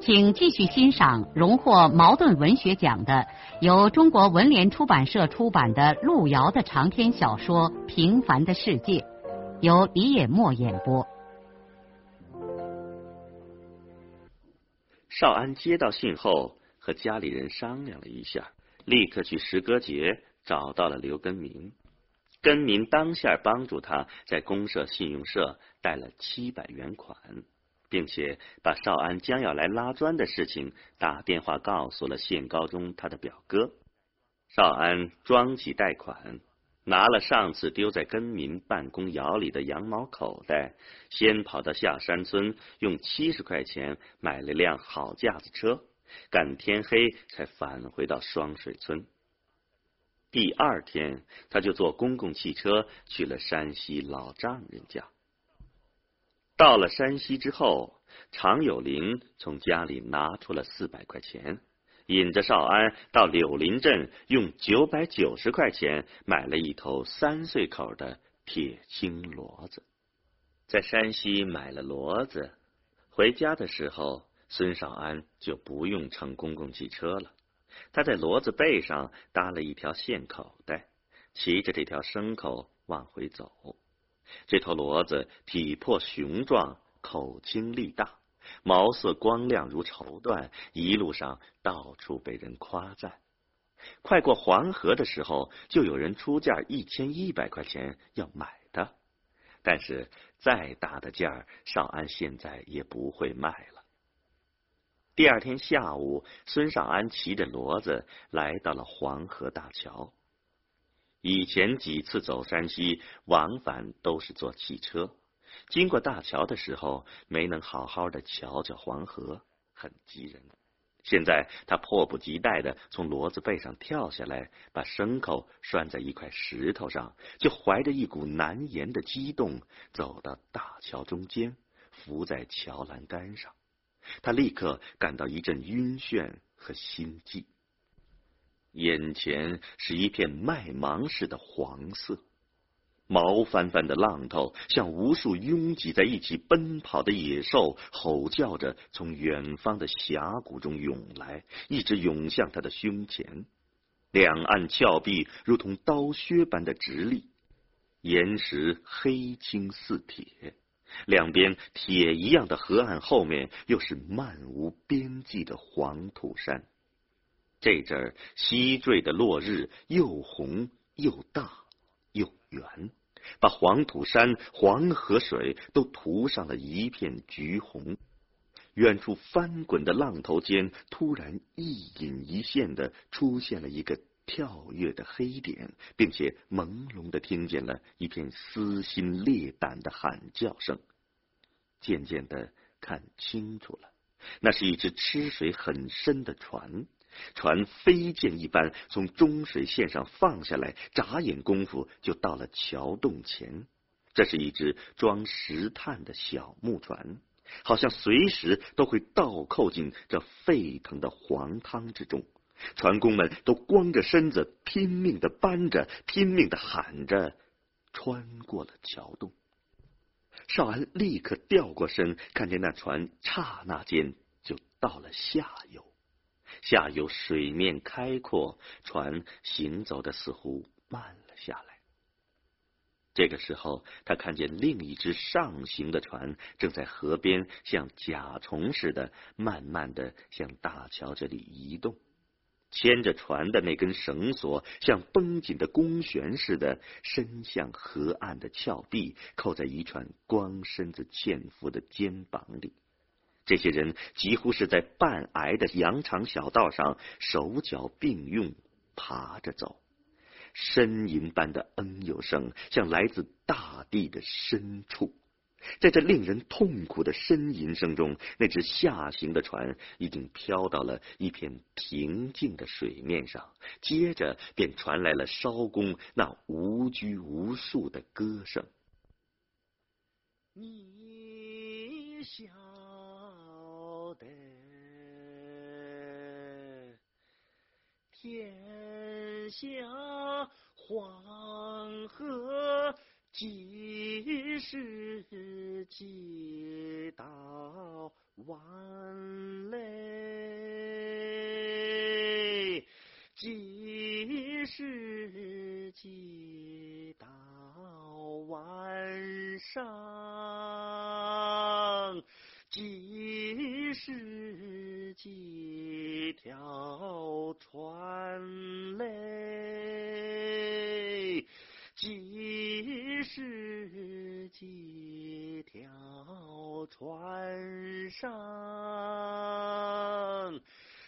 请继续欣赏荣获茅盾文学奖的、由中国文联出版社出版的路遥的长篇小说《平凡的世界》，由李野墨演播。少安接到信后，和家里人商量了一下，立刻去石歌节找到了刘根明。根明当下帮助他在公社信用社贷了七百元款。并且把少安将要来拉砖的事情打电话告诉了县高中他的表哥。少安装起贷款，拿了上次丢在根民办公窑里的羊毛口袋，先跑到下山村，用七十块钱买了辆好架子车，赶天黑才返回到双水村。第二天，他就坐公共汽车去了山西老丈人家。到了山西之后，常有林从家里拿出了四百块钱，引着少安到柳林镇，用九百九十块钱买了一头三岁口的铁青骡子。在山西买了骡子，回家的时候，孙少安就不用乘公共汽车了，他在骡子背上搭了一条线口袋，骑着这条牲口往回走。这头骡子体魄雄壮，口轻力大，毛色光亮如绸缎，一路上到处被人夸赞。快过黄河的时候，就有人出价一千一百块钱要买它。但是再大的价，少安现在也不会卖了。第二天下午，孙少安骑着骡子来到了黄河大桥。以前几次走山西往返都是坐汽车，经过大桥的时候没能好好的瞧瞧黄河，很急人。现在他迫不及待的从骡子背上跳下来，把牲口拴在一块石头上，就怀着一股难言的激动走到大桥中间，伏在桥栏杆上。他立刻感到一阵晕眩和心悸。眼前是一片麦芒似的黄色，毛翻翻的浪头像无数拥挤在一起奔跑的野兽，吼叫着从远方的峡谷中涌来，一直涌向他的胸前。两岸峭壁如同刀削般的直立，岩石黑青似铁，两边铁一样的河岸后面又是漫无边际的黄土山。这阵儿西坠的落日又红又大又圆，把黄土山、黄河水都涂上了一片橘红。远处翻滚的浪头间，突然一隐一现的出现了一个跳跃的黑点，并且朦胧的听见了一片撕心裂胆的喊叫声。渐渐的看清楚了，那是一只吃水很深的船。船飞箭一般从中水线上放下来，眨眼功夫就到了桥洞前。这是一只装石炭的小木船，好像随时都会倒扣进这沸腾的黄汤之中。船工们都光着身子，拼命的搬着，拼命的喊着，穿过了桥洞。少安立刻掉过身，看见那船刹那间就到了下游。下游水面开阔，船行走的似乎慢了下来。这个时候，他看见另一只上行的船正在河边，像甲虫似的，慢慢的向大桥这里移动。牵着船的那根绳索，像绷紧的弓弦似的，伸向河岸的峭壁，扣在一串光身子纤夫的肩膀里。这些人几乎是在半矮的羊肠小道上手脚并用爬着走，呻吟般的嗯有声像来自大地的深处。在这令人痛苦的呻吟声中，那只下行的船已经飘到了一片平静的水面上，接着便传来了艄公那无拘无束的歌声。你想天下黄河。几时几道弯嘞？几时几道弯上？几十几条船嘞？几十几条船上？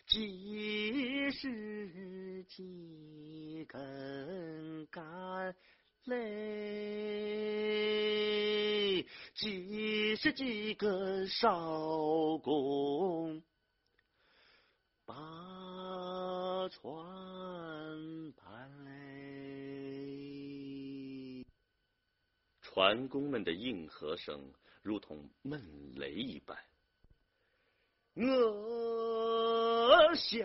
几十几根杆嘞？几十几个艄公把船盘嘞？船工们的应和声如同闷雷一般。我晓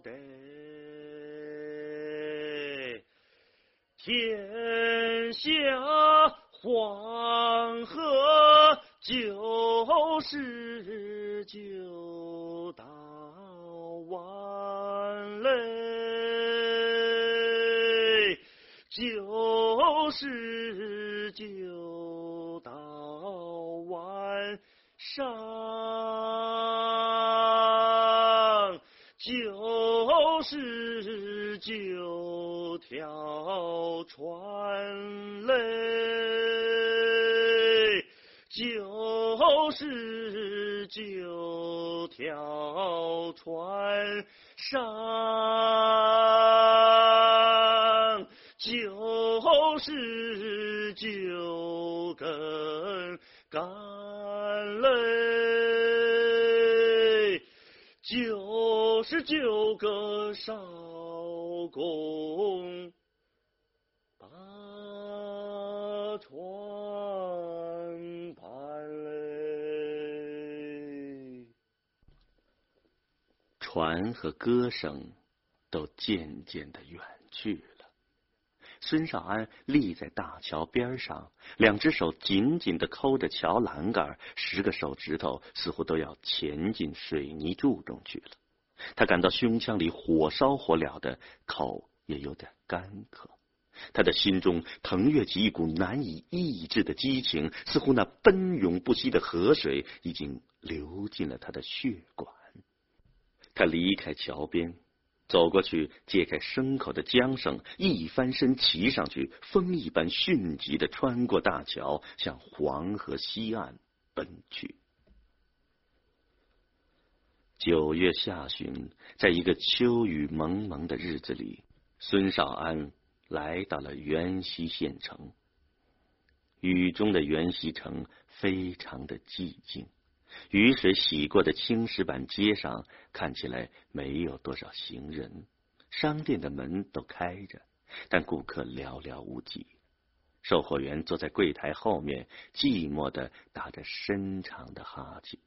得，天下黄河九十九道弯嘞，九十九道弯上，九十九条船嘞，就是九条船上，船和歌声都渐渐的远去了。孙少安立在大桥边上，两只手紧紧的抠着桥栏杆，十个手指头似乎都要潜进水泥柱中去了。他感到胸腔里火烧火燎的，口也有点干渴。他的心中腾跃起一股难以抑制的激情，似乎那奔涌不息的河水已经流进了他的血管。他离开桥边。走过去，揭开牲口的缰绳，一翻身骑上去，风一般迅疾的穿过大桥，向黄河西岸奔去。九月下旬，在一个秋雨蒙蒙的日子里，孙少安来到了元溪县城。雨中的元溪城非常的寂静。雨水洗过的青石板街上看起来没有多少行人，商店的门都开着，但顾客寥寥无几。售货员坐在柜台后面，寂寞的打着深长的哈欠。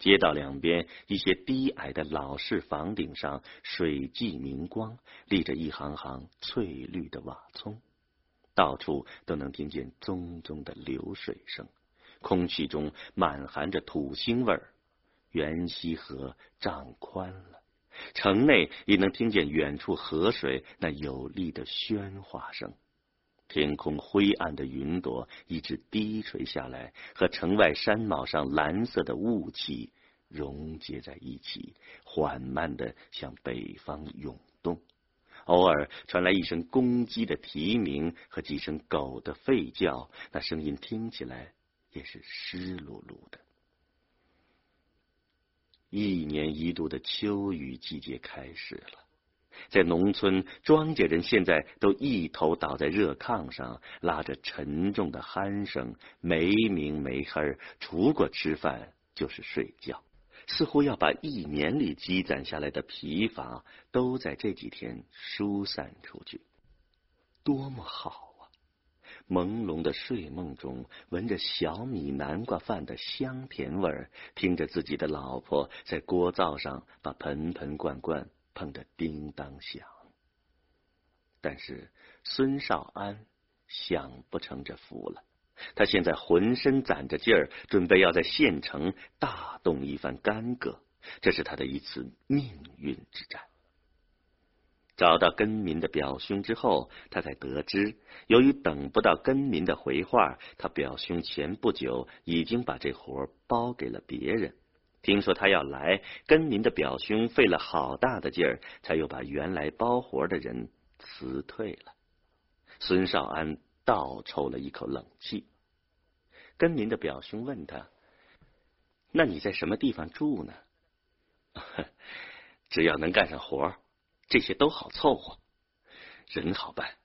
街道两边一些低矮的老式房顶上水迹明光，立着一行行翠绿的瓦葱，到处都能听见淙淙的流水声。空气中满含着土腥味儿，元溪河涨宽了，城内也能听见远处河水那有力的喧哗声。天空灰暗的云朵一直低垂下来，和城外山帽上蓝色的雾气溶结在一起，缓慢的向北方涌动。偶尔传来一声公鸡的啼鸣和几声狗的吠叫，那声音听起来。也是湿漉漉的。一年一度的秋雨季节开始了，在农村，庄稼人现在都一头倒在热炕上，拉着沉重的鼾声，没明没黑，除过吃饭就是睡觉，似乎要把一年里积攒下来的疲乏都在这几天疏散出去。多么好！朦胧的睡梦中，闻着小米南瓜饭的香甜味儿，听着自己的老婆在锅灶上把盆盆罐罐。碰得叮当响，但是孙少安享不成这福了。他现在浑身攒着劲儿，准备要在县城大动一番干戈，这是他的一次命运之战。找到根民的表兄之后，他才得知，由于等不到根民的回话，他表兄前不久已经把这活包给了别人。听说他要来，跟民的表兄费了好大的劲儿，才又把原来包活的人辞退了。孙少安倒抽了一口冷气。跟民的表兄问他：“那你在什么地方住呢？” 只要能干上活，这些都好凑合。人好办，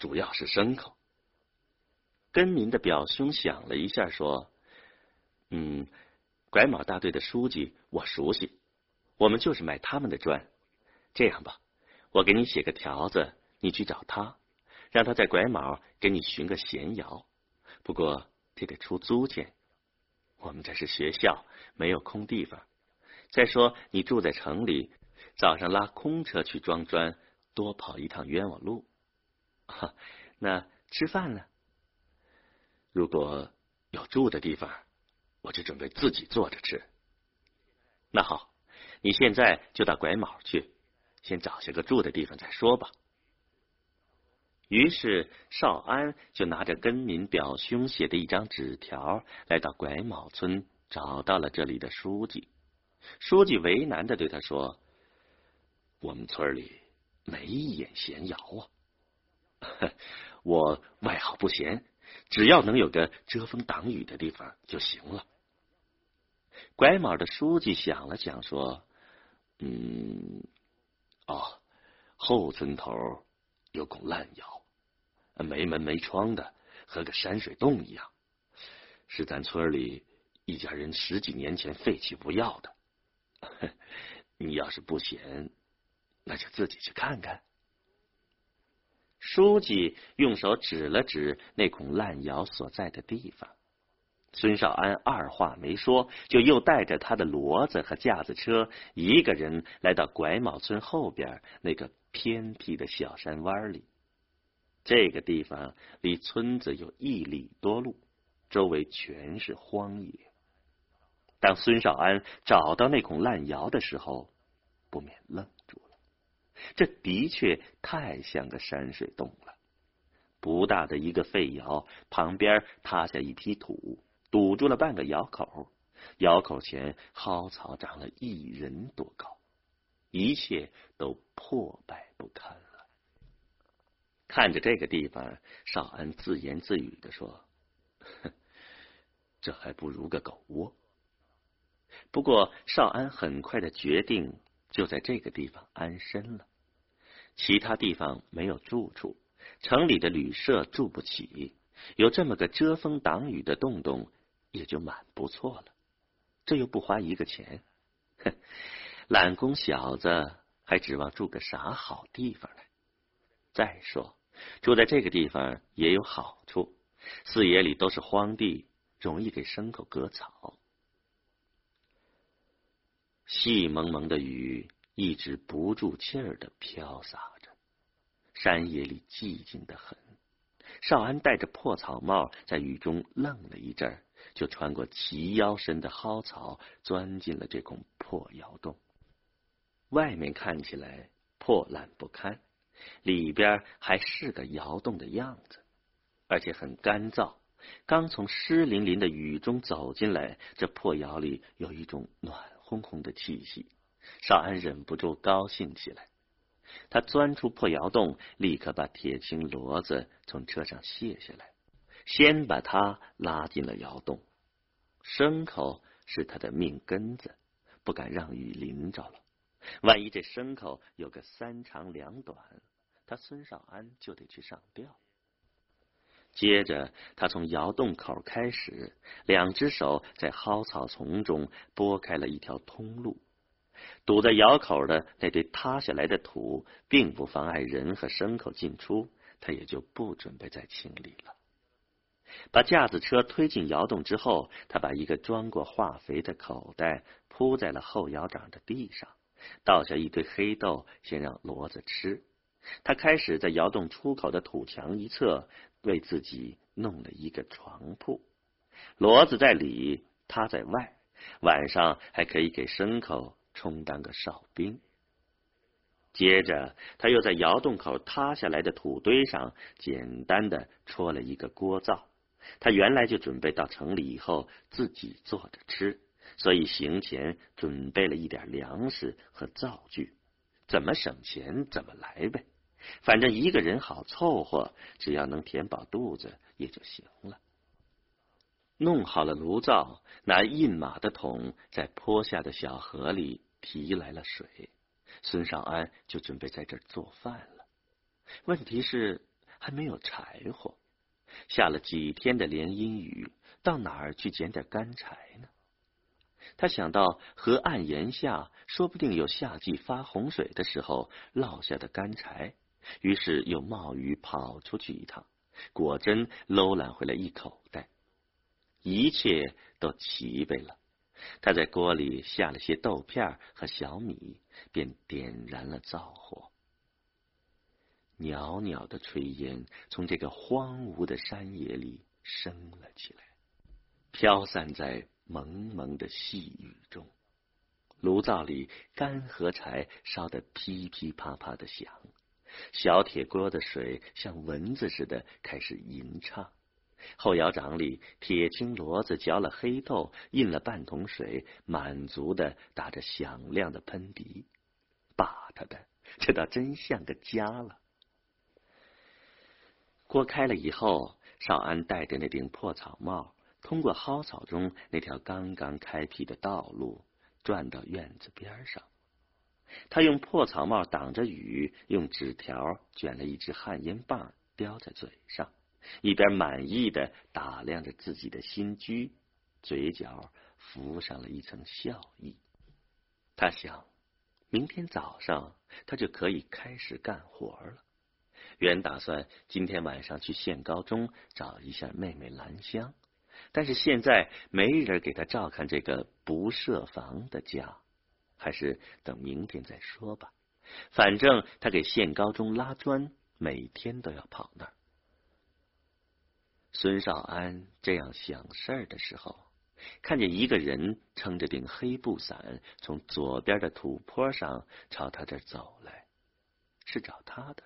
主要是牲口。跟民的表兄想了一下，说：“嗯。”拐卯大队的书记我熟悉，我们就是买他们的砖。这样吧，我给你写个条子，你去找他，让他在拐卯给你寻个闲窑。不过这得出租钱，我们这是学校，没有空地方。再说你住在城里，早上拉空车去装砖，多跑一趟冤枉路。哈，那吃饭呢？如果有住的地方。我就准备自己做着吃。那好，你现在就到拐卯去，先找些个住的地方再说吧。于是少安就拿着跟民表兄写的一张纸条，来到拐卯村，找到了这里的书记。书记为难的对他说：“我们村里没一眼闲窑啊，我外好不闲，只要能有个遮风挡雨的地方就行了。”拐卯的书记想了想，说：“嗯，哦，后村头有孔烂窑，没门没窗的，和个山水洞一样，是咱村里一家人十几年前废弃不要的。你要是不嫌，那就自己去看看。”书记用手指了指那孔烂窑所在的地方。孙少安二话没说，就又带着他的骡子和架子车，一个人来到拐卯村后边那个偏僻的小山湾里。这个地方离村子有一里多路，周围全是荒野。当孙少安找到那孔烂窑的时候，不免愣。这的确太像个山水洞了。不大的一个废窑旁边塌下一批土。堵住了半个窑口，窑口前蒿草长了一人多高，一切都破败不堪了。看着这个地方，少安自言自语的说：“哼 这还不如个狗窝。”不过，少安很快的决定就在这个地方安身了。其他地方没有住处，城里的旅社住不起，有这么个遮风挡雨的洞洞。也就蛮不错了，这又不花一个钱，哼，懒工小子还指望住个啥好地方呢？再说住在这个地方也有好处，四野里都是荒地，容易给牲口割草。细蒙蒙的雨一直不住气儿的飘洒着，山野里寂静的很。少安戴着破草帽，在雨中愣了一阵儿。就穿过齐腰深的蒿草，钻进了这孔破窑洞。外面看起来破烂不堪，里边还是个窑洞的样子，而且很干燥。刚从湿淋淋的雨中走进来，这破窑里有一种暖烘烘的气息。少安忍不住高兴起来。他钻出破窑洞，立刻把铁青骡子从车上卸下来。先把他拉进了窑洞，牲口是他的命根子，不敢让雨淋着了。万一这牲口有个三长两短，他孙少安就得去上吊。接着，他从窑洞口开始，两只手在蒿草丛中拨开了一条通路。堵在窑口的那堆塌下来的土，并不妨碍人和牲口进出，他也就不准备再清理了。把架子车推进窑洞之后，他把一个装过化肥的口袋铺在了后窑长的地上，倒下一堆黑豆，先让骡子吃。他开始在窑洞出口的土墙一侧。为自己弄了一个床铺，骡子在里，他在外，晚上还可以给牲口充当个哨兵。接着，他又在窑洞口塌下来的土堆上简单的戳了一个锅灶。他原来就准备到城里以后自己做着吃，所以行前准备了一点粮食和灶具，怎么省钱怎么来呗。反正一个人好凑合，只要能填饱肚子也就行了。弄好了炉灶，拿印马的桶在坡下的小河里提来了水，孙少安就准备在这儿做饭了。问题是还没有柴火，下了几天的连阴雨，到哪儿去捡点干柴呢？他想到河岸沿下，说不定有夏季发洪水的时候落下的干柴。于是又冒雨跑出去一趟，果真搂揽回来一口袋，一切都齐备了。他在锅里下了些豆片和小米，便点燃了灶火。袅袅的炊烟从这个荒芜的山野里升了起来，飘散在蒙蒙的细雨中。炉灶里干禾柴烧得噼噼啪啪的响。小铁锅的水像蚊子似的开始吟唱，后窑掌里铁青骡子嚼了黑豆，印了半桶水，满足的打着响亮的喷鼻。把他的，这倒真像个家了。锅开了以后，少安戴着那顶破草帽，通过蒿草中那条刚刚开辟的道路，转到院子边上。他用破草帽挡着雨，用纸条卷了一支旱烟棒，叼在嘴上，一边满意的打量着自己的新居，嘴角浮上了一层笑意。他想，明天早上他就可以开始干活了。原打算今天晚上去县高中找一下妹妹兰香，但是现在没人给他照看这个不设防的家。还是等明天再说吧。反正他给县高中拉砖，每天都要跑那儿。孙少安这样想事儿的时候，看见一个人撑着顶黑布伞，从左边的土坡上朝他这走来，是找他的。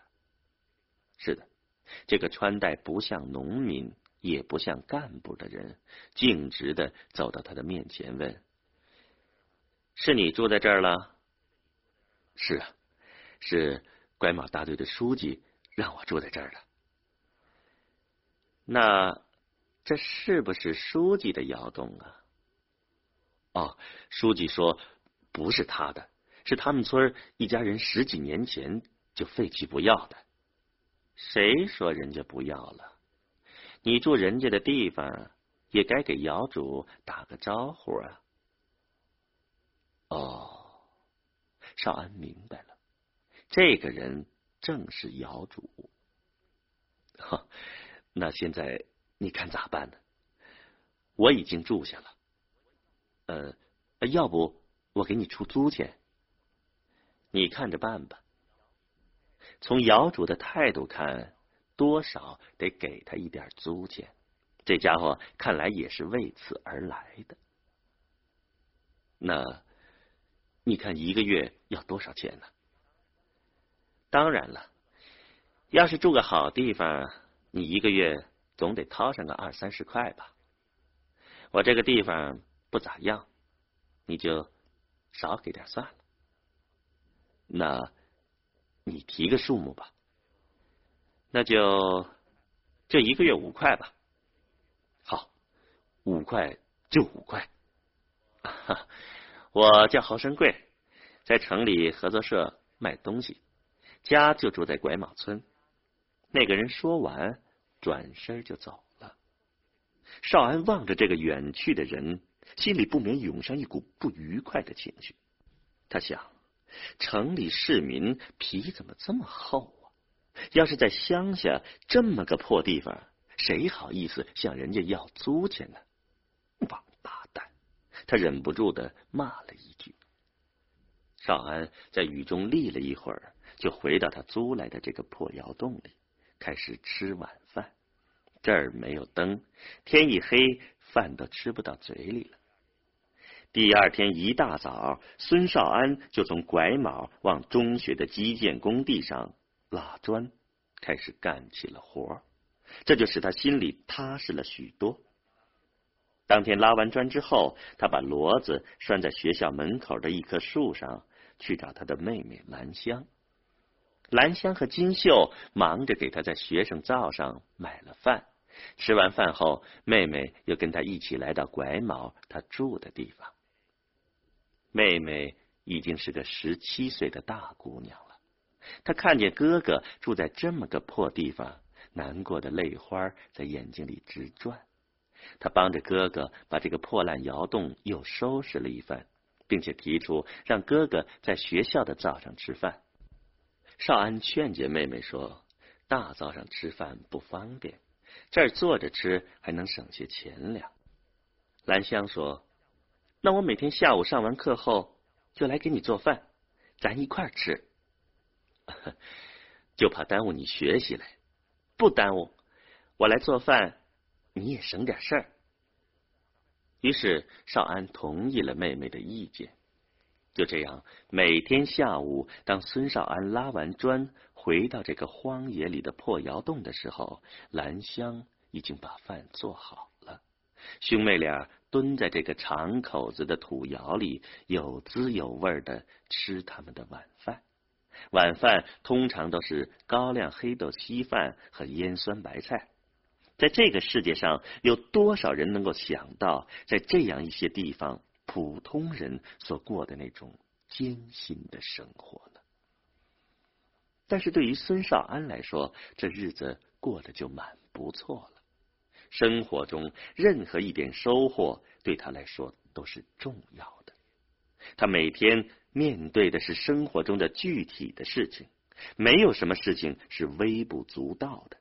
是的，这个穿戴不像农民，也不像干部的人，径直的走到他的面前，问。是你住在这儿了？是啊，是拐马大队的书记让我住在这儿的。那这是不是书记的窑洞啊？哦，书记说不是他的，是他们村一家人十几年前就废弃不要的。谁说人家不要了？你住人家的地方，也该给窑主打个招呼啊。哦，少安明白了，这个人正是窑主。哈，那现在你看咋办呢？我已经住下了，呃，要不我给你出租钱？你看着办吧。从窑主的态度看，多少得给他一点租钱。这家伙看来也是为此而来的。那。你看一个月要多少钱呢？当然了，要是住个好地方，你一个月总得掏上个二三十块吧。我这个地方不咋样，你就少给点算了。那，你提个数目吧。那就这一个月五块吧。好，五块就五块。哈。我叫侯生贵，在城里合作社卖东西，家就住在拐马村。那个人说完，转身就走了。少安望着这个远去的人，心里不免涌上一股不愉快的情绪。他想，城里市民皮怎么这么厚啊？要是在乡下这么个破地方，谁好意思向人家要租钱呢？王！他忍不住的骂了一句。少安在雨中立了一会儿，就回到他租来的这个破窑洞里。开始吃晚饭，这儿没有灯，天一黑，饭都吃不到嘴里了。第二天一大早，孙少安就从拐卯往中学的基建工地上拉砖，开始干起了活这就使他心里踏实了许多。当天拉完砖之后，他把骡子拴在学校门口的一棵树上，去找他的妹妹兰香。兰香和金秀忙着给他在学生灶上买了饭。吃完饭后，妹妹又跟他一起来到拐卯他住的地方。妹妹已经是个十七岁的大姑娘了。她看见哥哥住在这么个破地方，难过的泪花在眼睛里直转。他帮着哥哥把这个破烂窑洞又收拾了一番，并且提出让哥哥在学校的灶上吃饭。少安劝解妹妹说：“大早上吃饭不方便，这儿坐着吃还能省些钱粮。”兰香说：“那我每天下午上完课后就来给你做饭，咱一块儿吃。就怕耽误你学习嘞，不耽误，我来做饭，你也省点事儿。”于是少安同意了妹妹的意见。就这样，每天下午，当孙少安拉完砖回到这个荒野里的破窑洞的时候，兰香已经把饭做好了。兄妹俩蹲在这个长口子的土窑里，有滋有味的吃他们的晚饭。晚饭通常都是高粱黑豆稀饭和腌酸白菜。在这个世界上，有多少人能够想到，在这样一些地方？普通人所过的那种艰辛的生活呢？但是对于孙少安来说，这日子过得就蛮不错了。生活中任何一点收获对他来说都是重要的。他每天面对的是生活中的具体的事情，没有什么事情是微不足道的。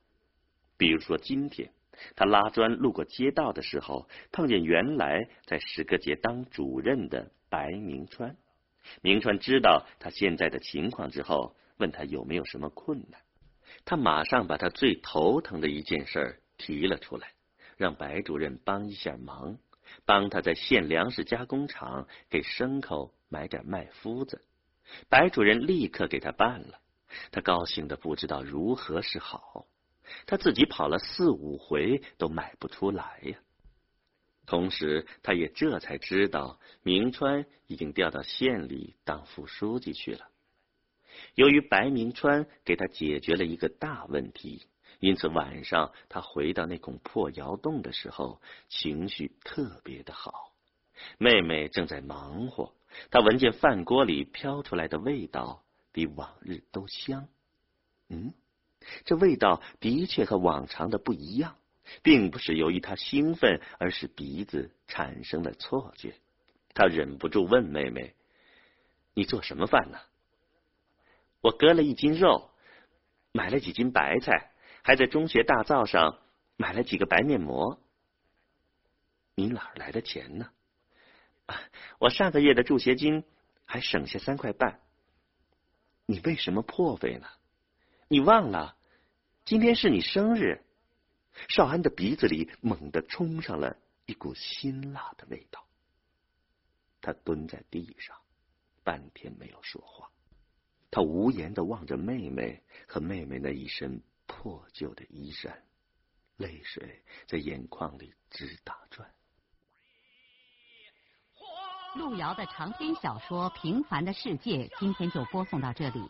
比如说今天。他拉砖路过街道的时候，碰见原来在石歌节当主任的白明川。明川知道他现在的情况之后，问他有没有什么困难。他马上把他最头疼的一件事提了出来，让白主任帮一下忙，帮他在县粮食加工厂给牲口买点麦麸子。白主任立刻给他办了，他高兴的不知道如何是好。他自己跑了四五回都买不出来呀。同时，他也这才知道明川已经调到县里当副书记去了。由于白明川给他解决了一个大问题，因此晚上他回到那孔破窑洞的时候，情绪特别的好。妹妹正在忙活，她闻见饭锅里飘出来的味道比往日都香。嗯。这味道的确和往常的不一样，并不是由于他兴奋，而是鼻子产生了错觉。他忍不住问妹妹：“你做什么饭呢？”“我割了一斤肉，买了几斤白菜，还在中学大灶上买了几个白面膜。”“你哪来的钱呢？”“啊我上个月的助学金还省下三块半。”“你为什么破费呢？”你忘了，今天是你生日。少安的鼻子里猛地冲上了一股辛辣的味道。他蹲在地上，半天没有说话。他无言的望着妹妹和妹妹那一身破旧的衣衫，泪水在眼眶里直打转。路遥的长篇小说《平凡的世界》，今天就播送到这里。